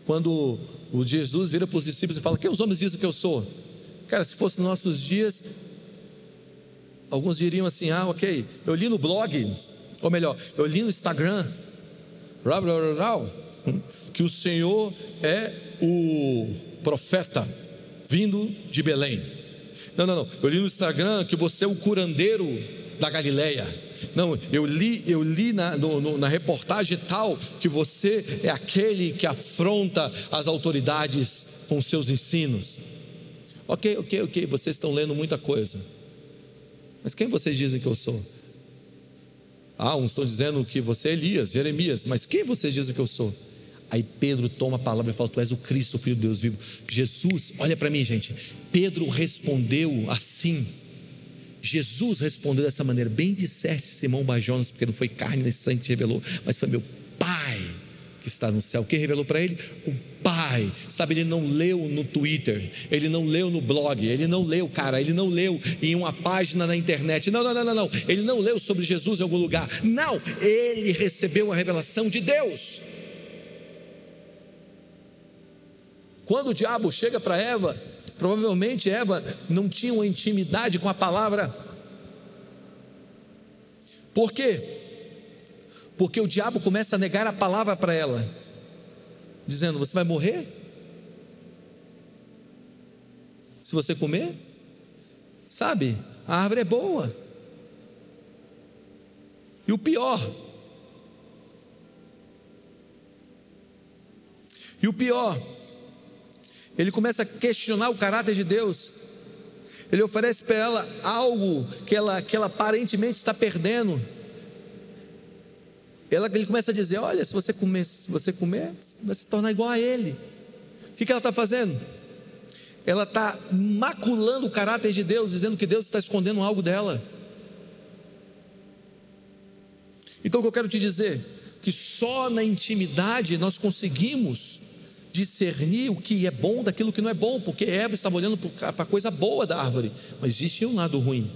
quando o Jesus vira para os discípulos e fala: Quem os homens dizem que eu sou? Cara, se fosse nos nossos dias, alguns diriam assim: Ah, ok, eu li no blog, ou melhor, eu li no Instagram, que o Senhor é o profeta vindo de Belém. Não, não, não. Eu li no Instagram que você é o curandeiro da Galileia. Não, eu li, eu li na, no, na reportagem tal que você é aquele que afronta as autoridades com seus ensinos. Ok, ok, ok, vocês estão lendo muita coisa. Mas quem vocês dizem que eu sou? Ah, uns estão dizendo que você é Elias, Jeremias, mas quem vocês dizem que eu sou? Aí Pedro toma a palavra e fala: Tu és o Cristo, o Filho de Deus vivo. Jesus, olha para mim, gente. Pedro respondeu assim. Jesus respondeu dessa maneira: Bem disseste, Simão Bajonas, porque não foi carne nem sangue que te revelou, mas foi meu Pai que está no céu. Quem revelou para ele? O Pai. Sabe, ele não leu no Twitter, ele não leu no blog, ele não leu, cara, ele não leu em uma página na internet. Não, não, não, não, não. Ele não leu sobre Jesus em algum lugar. Não, ele recebeu a revelação de Deus. Quando o diabo chega para Eva Provavelmente Eva não tinha uma intimidade com a palavra. Por quê? Porque o diabo começa a negar a palavra para ela, dizendo: Você vai morrer? Se você comer? Sabe, a árvore é boa. E o pior, e o pior, ele começa a questionar o caráter de Deus. Ele oferece para ela algo que ela, que ela aparentemente está perdendo. Ela, ele começa a dizer: Olha, se você comer, se você comer, vai se tornar igual a ele. O que, que ela está fazendo? Ela está maculando o caráter de Deus, dizendo que Deus está escondendo algo dela. Então o que eu quero te dizer? Que só na intimidade nós conseguimos discernir o que é bom daquilo que não é bom, porque Eva estava olhando para a coisa boa da árvore, mas existia um lado ruim.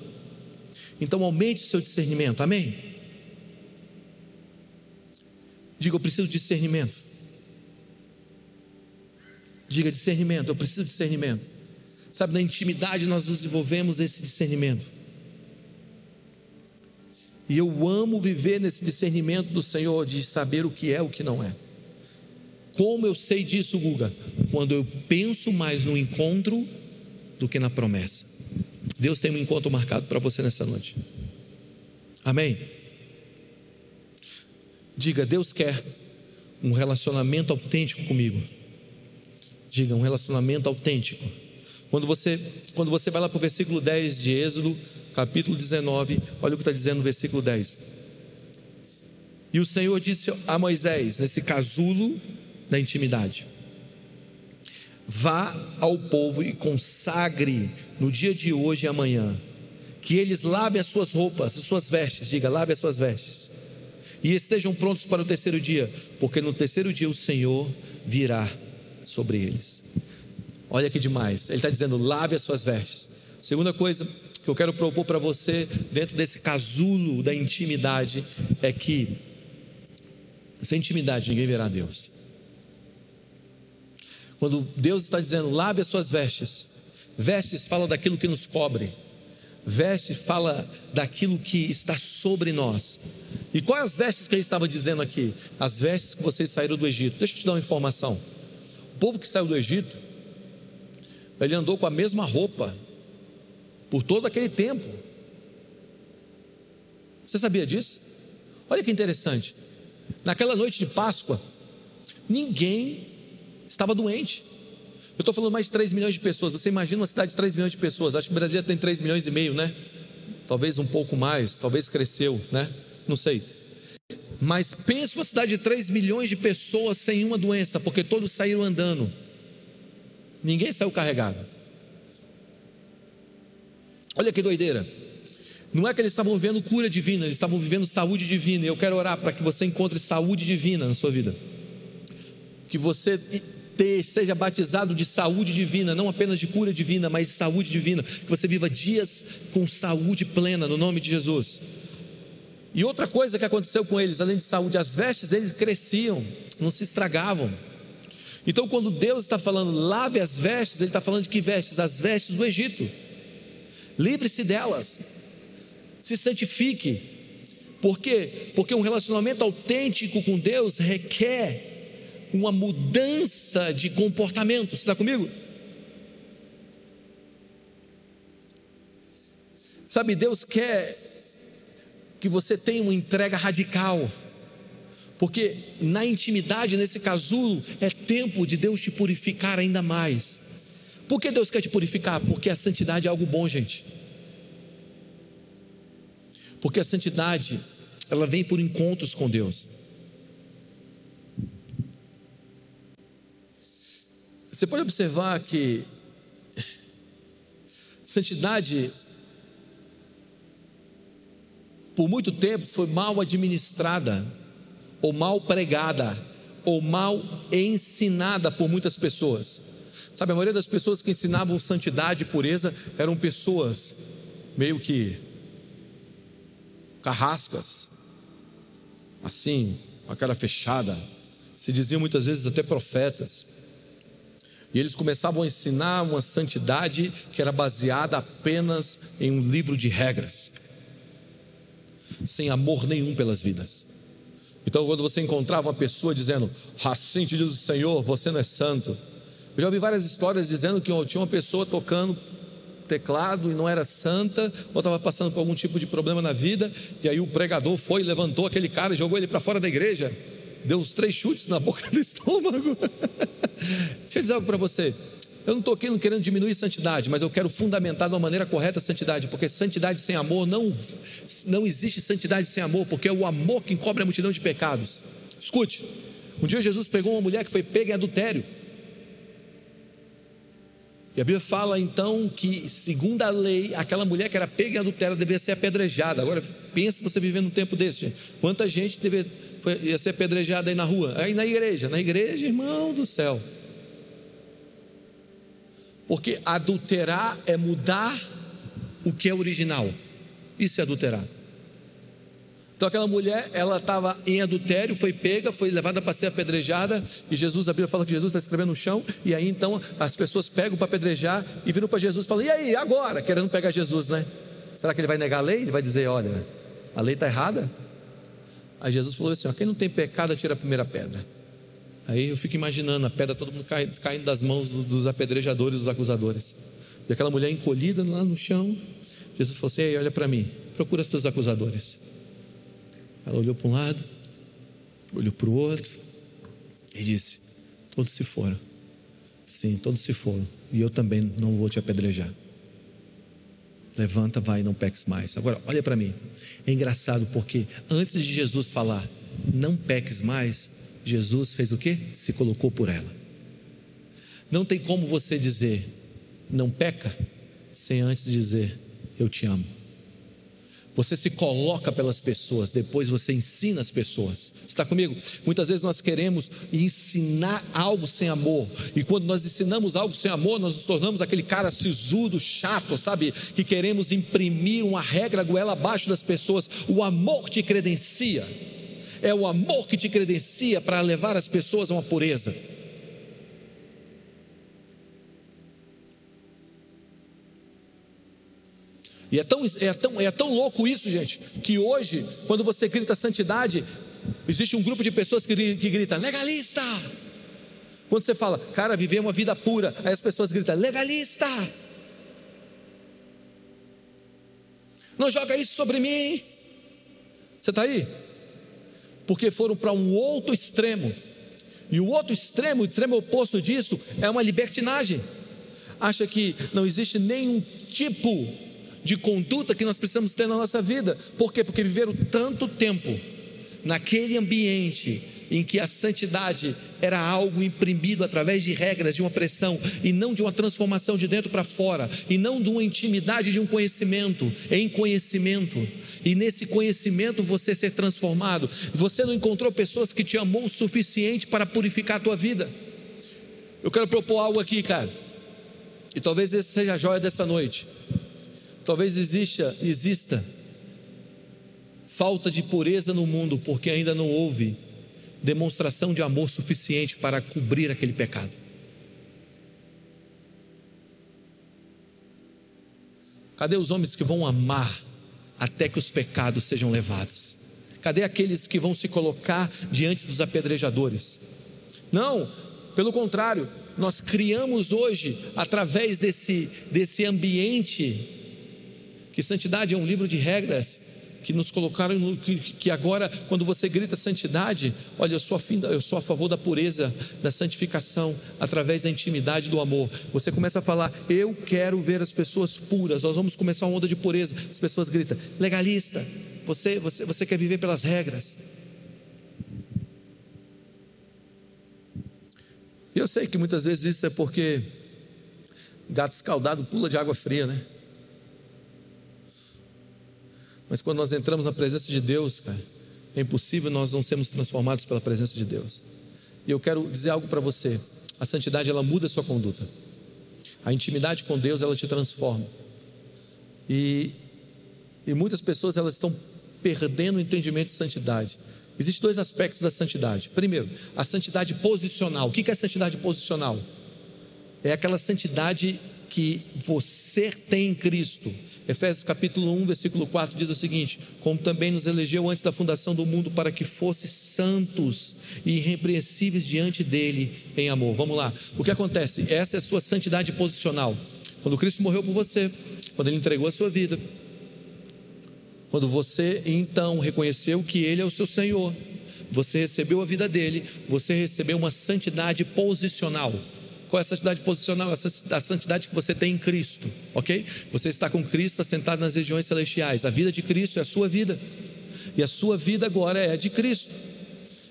Então aumente o seu discernimento, amém? Diga, eu preciso de discernimento. Diga discernimento, eu preciso de discernimento. Sabe, na intimidade nós desenvolvemos esse discernimento. E eu amo viver nesse discernimento do Senhor de saber o que é o que não é. Como eu sei disso, Guga? Quando eu penso mais no encontro do que na promessa. Deus tem um encontro marcado para você nessa noite. Amém? Diga, Deus quer um relacionamento autêntico comigo. Diga, um relacionamento autêntico. Quando você, quando você vai lá para o versículo 10 de Êxodo, capítulo 19, olha o que está dizendo no versículo 10. E o Senhor disse a Moisés, nesse casulo da intimidade. Vá ao povo e consagre no dia de hoje e amanhã, que eles lavem as suas roupas, as suas vestes, diga, lave as suas vestes, e estejam prontos para o terceiro dia, porque no terceiro dia o Senhor virá sobre eles. Olha que demais, ele está dizendo: lave as suas vestes. Segunda coisa que eu quero propor para você, dentro desse casulo da intimidade, é que, sem intimidade, ninguém verá Deus. Quando Deus está dizendo, lave as suas vestes. Vestes fala daquilo que nos cobre. Veste fala daquilo que está sobre nós. E quais as vestes que ele estava dizendo aqui? As vestes que vocês saíram do Egito. Deixa eu te dar uma informação. O povo que saiu do Egito, ele andou com a mesma roupa por todo aquele tempo. Você sabia disso? Olha que interessante. Naquela noite de Páscoa, ninguém estava doente. Eu estou falando mais de 3 milhões de pessoas. Você imagina uma cidade de 3 milhões de pessoas. Acho que o Brasil tem 3 milhões e meio, né? Talvez um pouco mais, talvez cresceu, né? Não sei. Mas pensa uma cidade de 3 milhões de pessoas sem uma doença, porque todos saíram andando. Ninguém saiu carregado. Olha que doideira. Não é que eles estavam vivendo cura divina, eles estavam vivendo saúde divina. Eu quero orar para que você encontre saúde divina na sua vida. Que você seja batizado de saúde divina, não apenas de cura divina, mas de saúde divina. Que você viva dias com saúde plena, no nome de Jesus. E outra coisa que aconteceu com eles, além de saúde, as vestes deles cresciam, não se estragavam. Então, quando Deus está falando, lave as vestes, Ele está falando de que vestes? As vestes do Egito. Livre-se delas se santifique. Por quê? Porque um relacionamento autêntico com Deus requer uma mudança de comportamento. Você está comigo? Sabe, Deus quer que você tenha uma entrega radical. Porque na intimidade, nesse casulo, é tempo de Deus te purificar ainda mais. Por que Deus quer te purificar? Porque a santidade é algo bom, gente. Porque a santidade, ela vem por encontros com Deus. Você pode observar que santidade, por muito tempo, foi mal administrada, ou mal pregada, ou mal ensinada por muitas pessoas. Sabe, a maioria das pessoas que ensinavam santidade e pureza eram pessoas meio que carrascas, assim, com a cara fechada, se diziam muitas vezes até profetas. E eles começavam a ensinar uma santidade que era baseada apenas em um livro de regras, sem amor nenhum pelas vidas. Então, quando você encontrava uma pessoa dizendo, assim te diz o Senhor, você não é santo. Eu já ouvi várias histórias dizendo que tinha uma pessoa tocando teclado e não era santa, ou estava passando por algum tipo de problema na vida, e aí o pregador foi, levantou aquele cara e jogou ele para fora da igreja, deu os três chutes na boca do estômago. Deixa eu dizer algo para você. Eu não estou aqui querendo diminuir santidade, mas eu quero fundamentar de uma maneira correta a santidade, porque santidade sem amor não, não existe santidade sem amor, porque é o amor que encobre a multidão de pecados. Escute, um dia Jesus pegou uma mulher que foi pega em adultério. E a Bíblia fala então que, segundo a lei, aquela mulher que era pega em adultério deveria ser apedrejada. Agora, pense você vivendo um tempo desse, gente. Quanta gente deve, foi, ia ser apedrejada aí na rua? Aí na igreja. Na igreja, irmão do céu. Porque adulterar é mudar o que é original. Isso é adulterar. Então aquela mulher, ela estava em adultério, foi pega, foi levada para ser apedrejada, e Jesus, a Bíblia fala que Jesus está escrevendo no chão, e aí então as pessoas pegam para apedrejar e viram para Jesus e falam: E aí, agora? Querendo pegar Jesus, né? Será que ele vai negar a lei? Ele vai dizer: Olha, a lei está errada? Aí Jesus falou assim: ó, Quem não tem pecado, atira a primeira pedra. Aí eu fico imaginando a pedra, todo mundo caindo das mãos dos apedrejadores, dos acusadores. E aquela mulher encolhida lá no chão. Jesus falou assim: olha para mim, procura os teus acusadores. Ela olhou para um lado, olhou para o outro e disse: Todos se foram. Sim, todos se foram. E eu também não vou te apedrejar. Levanta, vai não peques mais. Agora, olha para mim. É engraçado porque antes de Jesus falar, não peques mais, Jesus fez o que? Se colocou por ela. Não tem como você dizer, não peca, sem antes dizer, eu te amo. Você se coloca pelas pessoas, depois você ensina as pessoas. Está comigo? Muitas vezes nós queremos ensinar algo sem amor, e quando nós ensinamos algo sem amor, nós nos tornamos aquele cara sisudo, chato, sabe? Que queremos imprimir uma regra goela abaixo das pessoas. O amor te credencia, é o amor que te credencia para levar as pessoas a uma pureza. E é tão, é, tão, é tão louco isso, gente, que hoje, quando você grita santidade, existe um grupo de pessoas que, que grita legalista. Quando você fala, cara, viver uma vida pura, aí as pessoas gritam, legalista. Não joga isso sobre mim. Você está aí? Porque foram para um outro extremo. E o outro extremo, o extremo oposto disso, é uma libertinagem. Acha que não existe nenhum tipo de conduta que nós precisamos ter na nossa vida. Por quê? Porque viveram tanto tempo naquele ambiente em que a santidade era algo imprimido através de regras, de uma pressão, e não de uma transformação de dentro para fora, e não de uma intimidade, de um conhecimento, em conhecimento, e nesse conhecimento você ser transformado. Você não encontrou pessoas que te amou o suficiente para purificar a tua vida. Eu quero propor algo aqui, cara, e talvez esse seja a joia dessa noite. Talvez exista, exista falta de pureza no mundo, porque ainda não houve demonstração de amor suficiente para cobrir aquele pecado. Cadê os homens que vão amar até que os pecados sejam levados? Cadê aqueles que vão se colocar diante dos apedrejadores? Não, pelo contrário, nós criamos hoje, através desse, desse ambiente, que santidade é um livro de regras, que nos colocaram, que, que agora, quando você grita santidade, olha, eu sou, afim, eu sou a favor da pureza, da santificação, através da intimidade do amor. Você começa a falar, eu quero ver as pessoas puras, nós vamos começar uma onda de pureza. As pessoas gritam, legalista, você, você, você quer viver pelas regras. Eu sei que muitas vezes isso é porque gato escaldado pula de água fria, né? Mas quando nós entramos na presença de Deus, cara, é impossível nós não sermos transformados pela presença de Deus. E eu quero dizer algo para você: a santidade ela muda a sua conduta, a intimidade com Deus ela te transforma. E, e muitas pessoas elas estão perdendo o entendimento de santidade. Existem dois aspectos da santidade. Primeiro, a santidade posicional. O que é a santidade posicional? É aquela santidade que você tem em Cristo. Efésios capítulo 1, versículo 4 diz o seguinte: Como também nos elegeu antes da fundação do mundo para que fosse santos e irrepreensíveis diante dele em amor. Vamos lá. O que acontece? Essa é a sua santidade posicional. Quando Cristo morreu por você, quando ele entregou a sua vida, quando você então reconheceu que ele é o seu Senhor, você recebeu a vida dele, você recebeu uma santidade posicional. Qual é a santidade posicional? A santidade que você tem em Cristo, ok? Você está com Cristo assentado nas regiões celestiais. A vida de Cristo é a sua vida, e a sua vida agora é de Cristo.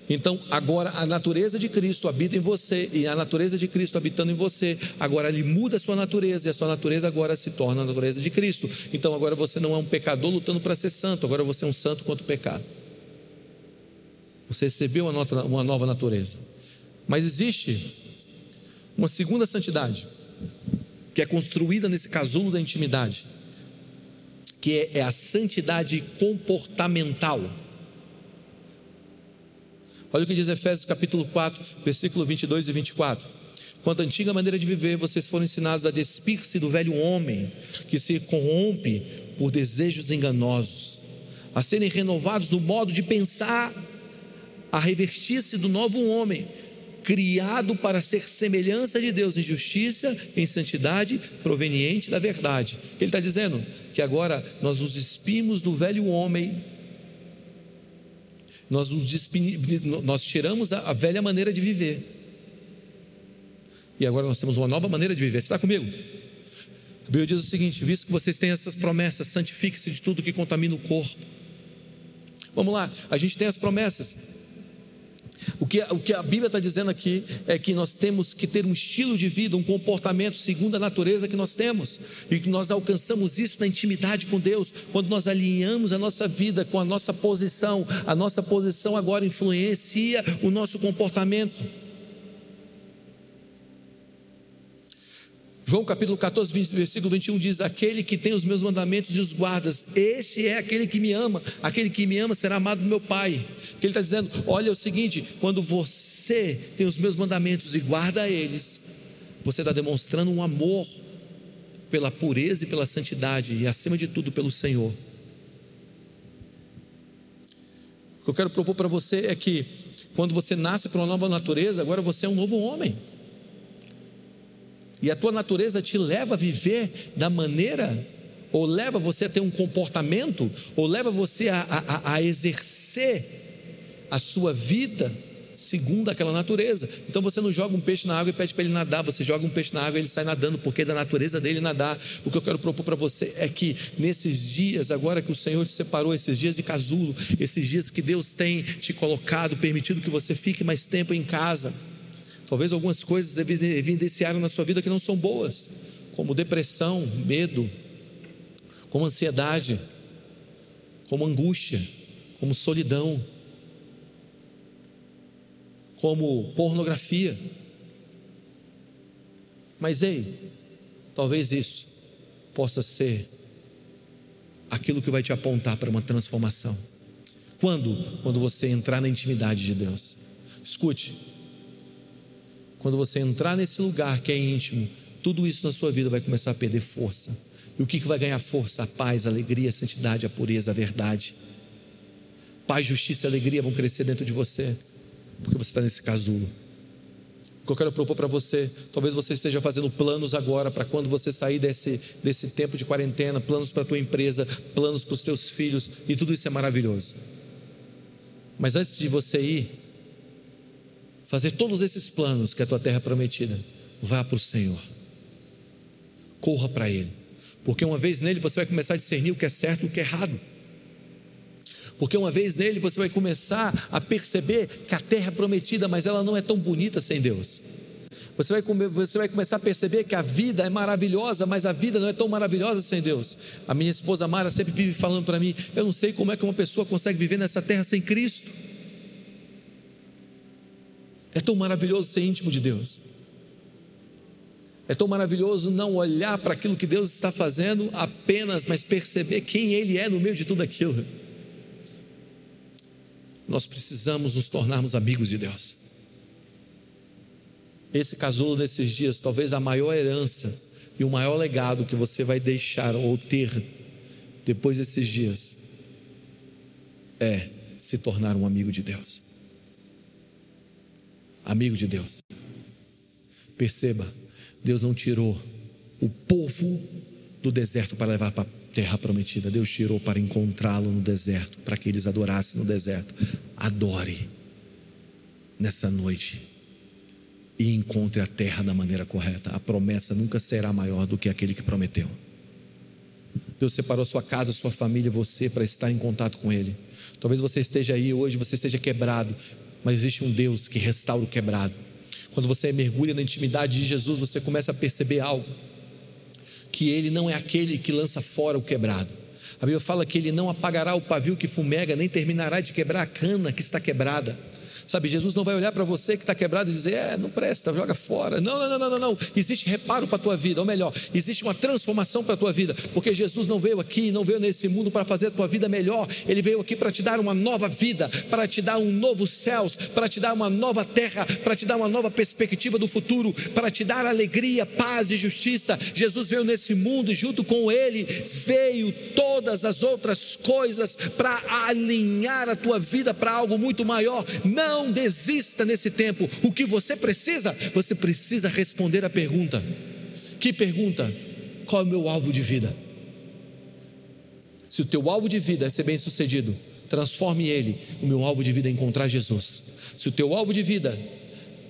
Então, agora a natureza de Cristo habita em você, e a natureza de Cristo habitando em você, agora ele muda a sua natureza, e a sua natureza agora se torna a natureza de Cristo. Então, agora você não é um pecador lutando para ser santo, agora você é um santo contra o pecado. Você recebeu uma nova natureza. Mas existe uma segunda santidade, que é construída nesse casulo da intimidade, que é, é a santidade comportamental. Olha o que diz Efésios capítulo 4, versículo 22 e 24. Quanto à antiga maneira de viver, vocês foram ensinados a despir-se do velho homem, que se corrompe por desejos enganosos, a serem renovados no modo de pensar, a revertir-se do novo homem, criado para ser semelhança de Deus em justiça, em santidade, proveniente da verdade. Ele está dizendo que agora nós nos despimos do velho homem, nós, nós tiramos a, a velha maneira de viver, e agora nós temos uma nova maneira de viver. Você está comigo? A Bíblia diz o seguinte: visto que vocês têm essas promessas, santifique-se de tudo que contamina o corpo. Vamos lá, a gente tem as promessas. O que, o que a Bíblia está dizendo aqui é que nós temos que ter um estilo de vida, um comportamento segundo a natureza que nós temos, e que nós alcançamos isso na intimidade com Deus, quando nós alinhamos a nossa vida com a nossa posição, a nossa posição agora influencia o nosso comportamento. João capítulo 14, versículo 21 diz: Aquele que tem os meus mandamentos e os guardas, este é aquele que me ama, aquele que me ama será amado do meu Pai. Que ele está dizendo: Olha, é o seguinte, quando você tem os meus mandamentos e guarda eles, você está demonstrando um amor pela pureza e pela santidade, e acima de tudo pelo Senhor. O que eu quero propor para você é que, quando você nasce para uma nova natureza, agora você é um novo homem. E a tua natureza te leva a viver da maneira, ou leva você a ter um comportamento, ou leva você a, a, a exercer a sua vida segundo aquela natureza. Então você não joga um peixe na água e pede para ele nadar, você joga um peixe na água e ele sai nadando, porque é da natureza dele nadar. O que eu quero propor para você é que nesses dias, agora que o Senhor te separou, esses dias de casulo, esses dias que Deus tem te colocado, permitido que você fique mais tempo em casa, talvez algumas coisas evidenciaram na sua vida que não são boas, como depressão, medo, como ansiedade, como angústia, como solidão como pornografia. Mas ei, talvez isso possa ser aquilo que vai te apontar para uma transformação. Quando? Quando você entrar na intimidade de Deus. Escute. Quando você entrar nesse lugar que é íntimo, tudo isso na sua vida vai começar a perder força. E o que, que vai ganhar força? A paz, a alegria, a santidade, a pureza, a verdade. Paz, justiça e alegria vão crescer dentro de você porque você está nesse casulo. O que eu quero propor para você, talvez você esteja fazendo planos agora para quando você sair desse, desse tempo de quarentena, planos para a tua empresa, planos para os teus filhos, e tudo isso é maravilhoso. Mas antes de você ir, fazer todos esses planos que é a tua terra prometida, vá para o Senhor, corra para Ele, porque uma vez nele você vai começar a discernir o que é certo e o que é errado. Porque uma vez nele você vai começar a perceber que a terra é prometida, mas ela não é tão bonita sem Deus. Você vai, você vai começar a perceber que a vida é maravilhosa, mas a vida não é tão maravilhosa sem Deus. A minha esposa Mara sempre vive falando para mim: eu não sei como é que uma pessoa consegue viver nessa terra sem Cristo. É tão maravilhoso ser íntimo de Deus. É tão maravilhoso não olhar para aquilo que Deus está fazendo apenas, mas perceber quem Ele é no meio de tudo aquilo nós precisamos nos tornarmos amigos de Deus. Esse casulo nesses dias, talvez a maior herança e o maior legado que você vai deixar ou ter depois desses dias é se tornar um amigo de Deus. Amigo de Deus. Perceba, Deus não tirou o povo do deserto para levar para terra prometida. Deus tirou para encontrá-lo no deserto, para que eles adorassem no deserto. Adore nessa noite e encontre a terra da maneira correta. A promessa nunca será maior do que aquele que prometeu. Deus separou sua casa, sua família, você para estar em contato com Ele. Talvez você esteja aí hoje, você esteja quebrado, mas existe um Deus que restaura o quebrado. Quando você mergulha na intimidade de Jesus, você começa a perceber algo que ele não é aquele que lança fora o quebrado. A Bíblia fala que ele não apagará o pavio que fumega, nem terminará de quebrar a cana que está quebrada. Sabe, Jesus não vai olhar para você que está quebrado e dizer, é, não presta, joga fora. Não, não, não, não, não, Existe reparo para a tua vida, ou melhor, existe uma transformação para a tua vida, porque Jesus não veio aqui, não veio nesse mundo para fazer a tua vida melhor, ele veio aqui para te dar uma nova vida, para te dar um novo céus, para te dar uma nova terra, para te dar uma nova perspectiva do futuro, para te dar alegria, paz e justiça. Jesus veio nesse mundo e junto com ele veio todas as outras coisas para alinhar a tua vida para algo muito maior. Não não desista nesse tempo. O que você precisa? Você precisa responder a pergunta. Que pergunta? Qual é o meu alvo de vida? Se o teu alvo de vida é ser bem-sucedido, transforme ele. O meu alvo de vida é encontrar Jesus. Se o teu alvo de vida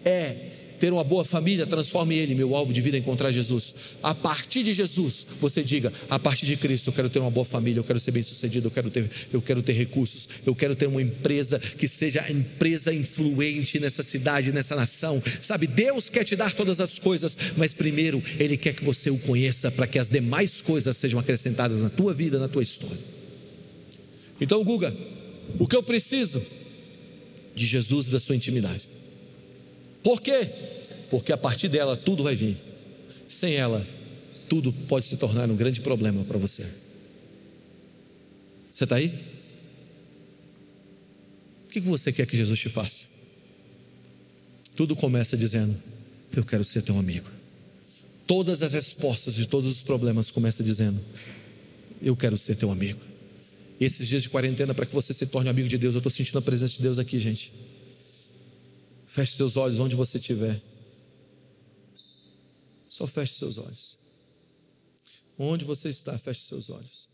é ter uma boa família, transforme ele. Meu alvo de vida é encontrar Jesus. A partir de Jesus, você diga: a partir de Cristo, eu quero ter uma boa família, eu quero ser bem sucedido, eu quero ter, eu quero ter recursos, eu quero ter uma empresa que seja empresa influente nessa cidade, nessa nação. Sabe, Deus quer te dar todas as coisas, mas primeiro Ele quer que você o conheça para que as demais coisas sejam acrescentadas na tua vida, na tua história. Então, Guga, o que eu preciso? De Jesus e da sua intimidade. Por quê? Porque a partir dela tudo vai vir. Sem ela, tudo pode se tornar um grande problema para você. Você está aí? O que você quer que Jesus te faça? Tudo começa dizendo: Eu quero ser teu amigo. Todas as respostas de todos os problemas começam dizendo: Eu quero ser teu amigo. Esses dias de quarentena, para que você se torne amigo de Deus, eu estou sentindo a presença de Deus aqui, gente. Feche seus olhos onde você estiver. Só feche seus olhos. Onde você está, feche seus olhos.